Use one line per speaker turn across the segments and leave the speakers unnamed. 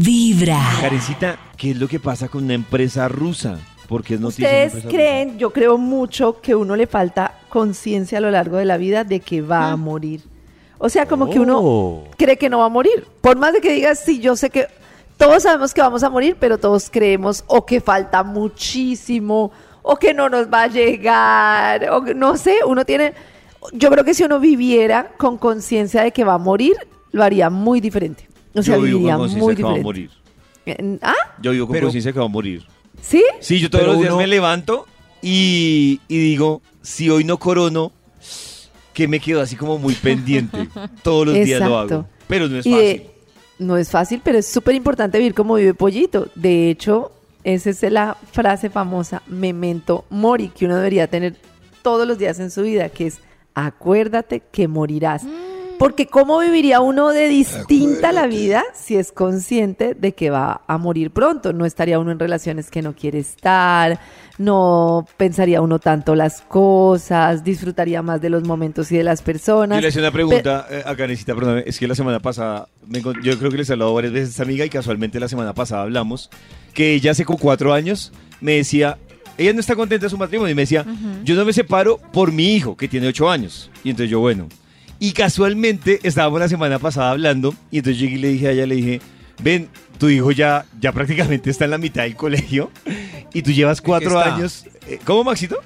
Vibra.
Karencita, ¿qué es lo que pasa con una empresa rusa? Porque es noticia.
Ustedes creen, yo creo mucho que uno le falta conciencia a lo largo de la vida de que va a morir. O sea, como que uno
Oh.
cree que no va a morir. Por más de que digas, sí, yo sé que todos sabemos que vamos a morir, pero todos creemos o que falta muchísimo, o que no nos va a llegar, o que- no sé, uno tiene... Yo creo que si uno viviera con conciencia de que va a morir, lo haría muy diferente. O sea,
Yo vivo
viviría
con
muy
conciencia que va a morir.
¿Ah?
Yo vivo con
Pero-
conciencia que va a morir.
¿Sí?
Sí, yo todos
Pero
los días
uno-
me levanto y, y digo, si hoy no corono, que me quedo así como muy pendiente. Todos los días lo
Exacto.
hago. Pero no es
Y
fácil.
de- no es fácil, pero es súper importante vivir como vive Pollito. De hecho, esa es la frase famosa, memento mori, que uno debería tener todos los días en su vida, que es acuérdate que morirás. Porque ¿cómo viviría uno de distinta la vida si es consciente de que va a morir pronto? No estaría uno en relaciones que no quiere estar, no pensaría uno tanto las cosas, disfrutaría más de los momentos y de las personas.
Yo le hacía una pregunta eh, a Karencita, perdóname, es que la semana pasada, me yo creo que les he hablado varias veces a esta amiga y casualmente la semana pasada hablamos, que ella hace como cuatro años me decía, ella no está contenta de su matrimonio y me decía, yo no me separo por mi hijo, que tiene ocho años. Y entonces yo, bueno, y casualmente estábamos la semana pasada hablando y entonces llegué y le dije a ella, le dije, ven, tu hijo ya, ya prácticamente está en la mitad del colegio y tú llevas cuatro años. eh, ¿Cómo, Maxito?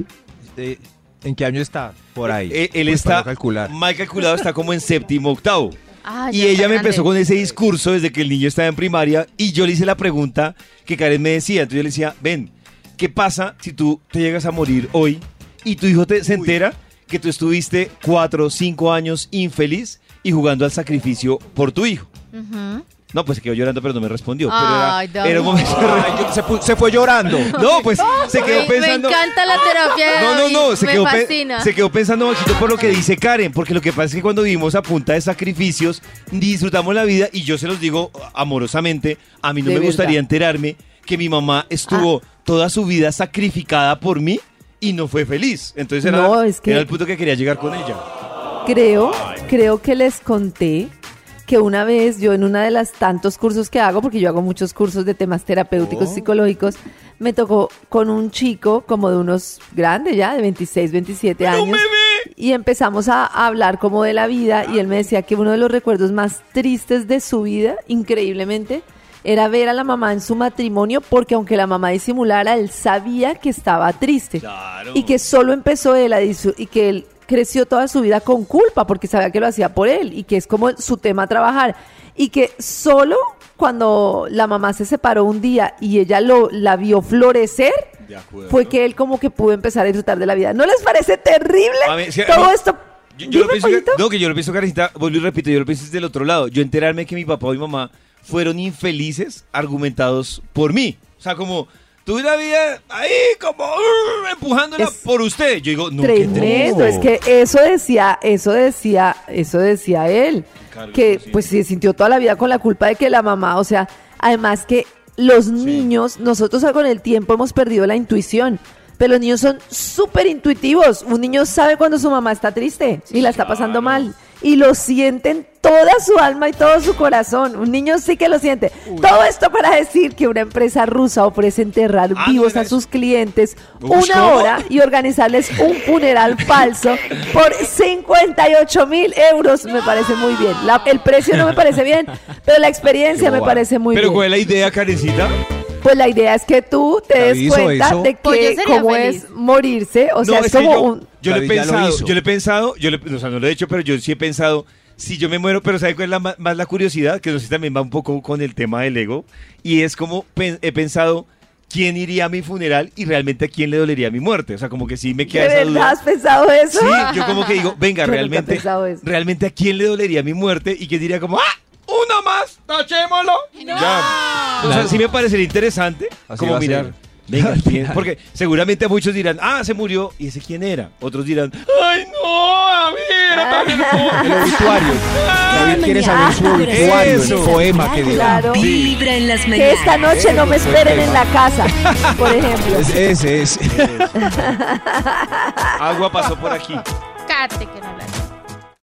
Eh, ¿En qué año está? Por ahí.
Eh, él
Pues,
está
calcular.
mal calculado, está como en séptimo, octavo.
Ah,
y ella me empezó con ese discurso desde que el niño estaba en primaria y yo le hice la pregunta que Karen me decía. Entonces yo le decía, ven, ¿qué pasa si tú te llegas a morir hoy y tu hijo te, se entera que tú estuviste cuatro o cinco años infeliz y jugando al sacrificio por tu hijo?
Ujú.
No, pues se quedó llorando, pero no me respondió. pero era-
Ay,
era, un momento
Ay, se, se fue llorando.
No, pues se quedó
Me- Me
pensando.
encanta la terapia de
No, no, no, se
me
quedó,
fascina.
se quedó pensando Maxito por lo que dice Karen, porque lo que pasa es que cuando vivimos a punta de sacrificios, disfrutamos la vida y yo se los digo amorosamente, a mí no
De
me
verdad.
gustaría enterarme que mi mamá estuvo toda su vida sacrificada por mí y no fue feliz. Entonces era,
No, es que-
era el punto que quería llegar con ella.
Creo, creo que les conté que una vez yo en una de las tantos cursos que hago, porque yo hago muchos cursos de temas terapéuticos, psicológicos, me tocó con un chico como de unos grandes ya, de 26, 27 años. Y empezamos a hablar como de la vida y él me decía que uno de los recuerdos más tristes de su vida, increíblemente, era ver a la mamá en su matrimonio porque aunque la mamá disimulara, él sabía que estaba triste
Claro.
y que solo empezó él a y que él creció toda su vida con culpa porque sabía que lo hacía por él y que es como su tema trabajar y que solo cuando la mamá se separó un día y ella lo la vio florecer fue que él como que pudo empezar a disfrutar de la vida. ¿No les parece terrible
mí,
todo esto?
Yo, yo lo pienso que, no, que yo lo pienso, Karencita, vuelvo y repito, yo lo pienso desde el otro lado. Yo enterarme que mi papá y mi mamá fueron infelices argumentados por mí. O sea, como, tuve una vida ahí como uh, empujándola
Es
por usted. Yo digo, no,
Tremendo, es que eso decía, eso decía, eso decía él, que
consciente.
pues se sintió toda la vida con la culpa de que la mamá, o sea, además que los niños, nosotros con el tiempo hemos perdido la intuición, pero los niños son súper intuitivos, un niño sabe cuando su mamá está triste y la está pasando mal. Y lo sienten toda su alma y todo su corazón. Un niño sí que lo siente. Todo esto para decir que una empresa rusa ofrece enterrar
Ah,
vivos a sus clientes una
¿cómo?
hora y organizarles un funeral falso por 58 mil euros. Me parece muy bien. La- el precio no me parece bien, pero la experiencia me parece muy
Pero
bien.
¿cuál es la idea, Karencita?
Pues la idea es que tú te des
David
cuenta
eso.
de
Pues
que cómo
feliz.
es morirse. O sea,
no,
es
que
como
yo,
un...
yo he
lo
pensado, yo lo he pensado, yo le- o sea, no lo he hecho, pero yo sí he pensado, si yo me muero, pero ¿sabe cuál es la, más la curiosidad? Que no sé si también va un poco con el tema del ego, y es como pen- he pensado, ¿quién iría a mi funeral y realmente a quién le dolería mi muerte? O sea, como que sí me
¿De
queda esa
verdad
duda.
has pensado eso?
Sí, yo como que digo, venga,
Yo he
realmente,
pensado eso.
realmente a quién le dolería mi muerte y quién diría como, ¡ah! ¡Uno más! ¡Tachémoslo! Ya. O sea, sí me parecería interesante
Así
como
va a
mirar.
ser.
Venga,
Al
¿quién?
final.
Porque seguramente muchos dirán, ah, se murió. ¿Y ese quién era? Otros dirán, ¡ay, no! A ver, a ver, no".
El obituario. David quiere saber su obituario,
Eso.
el poema que diga.
Claro.
Vibra en las
Que
mañanas.
esta noche no me
Eso,
esperen en la casa, por ejemplo.
Es- Ese es.
Agua pasó por aquí.
Cállate, que no.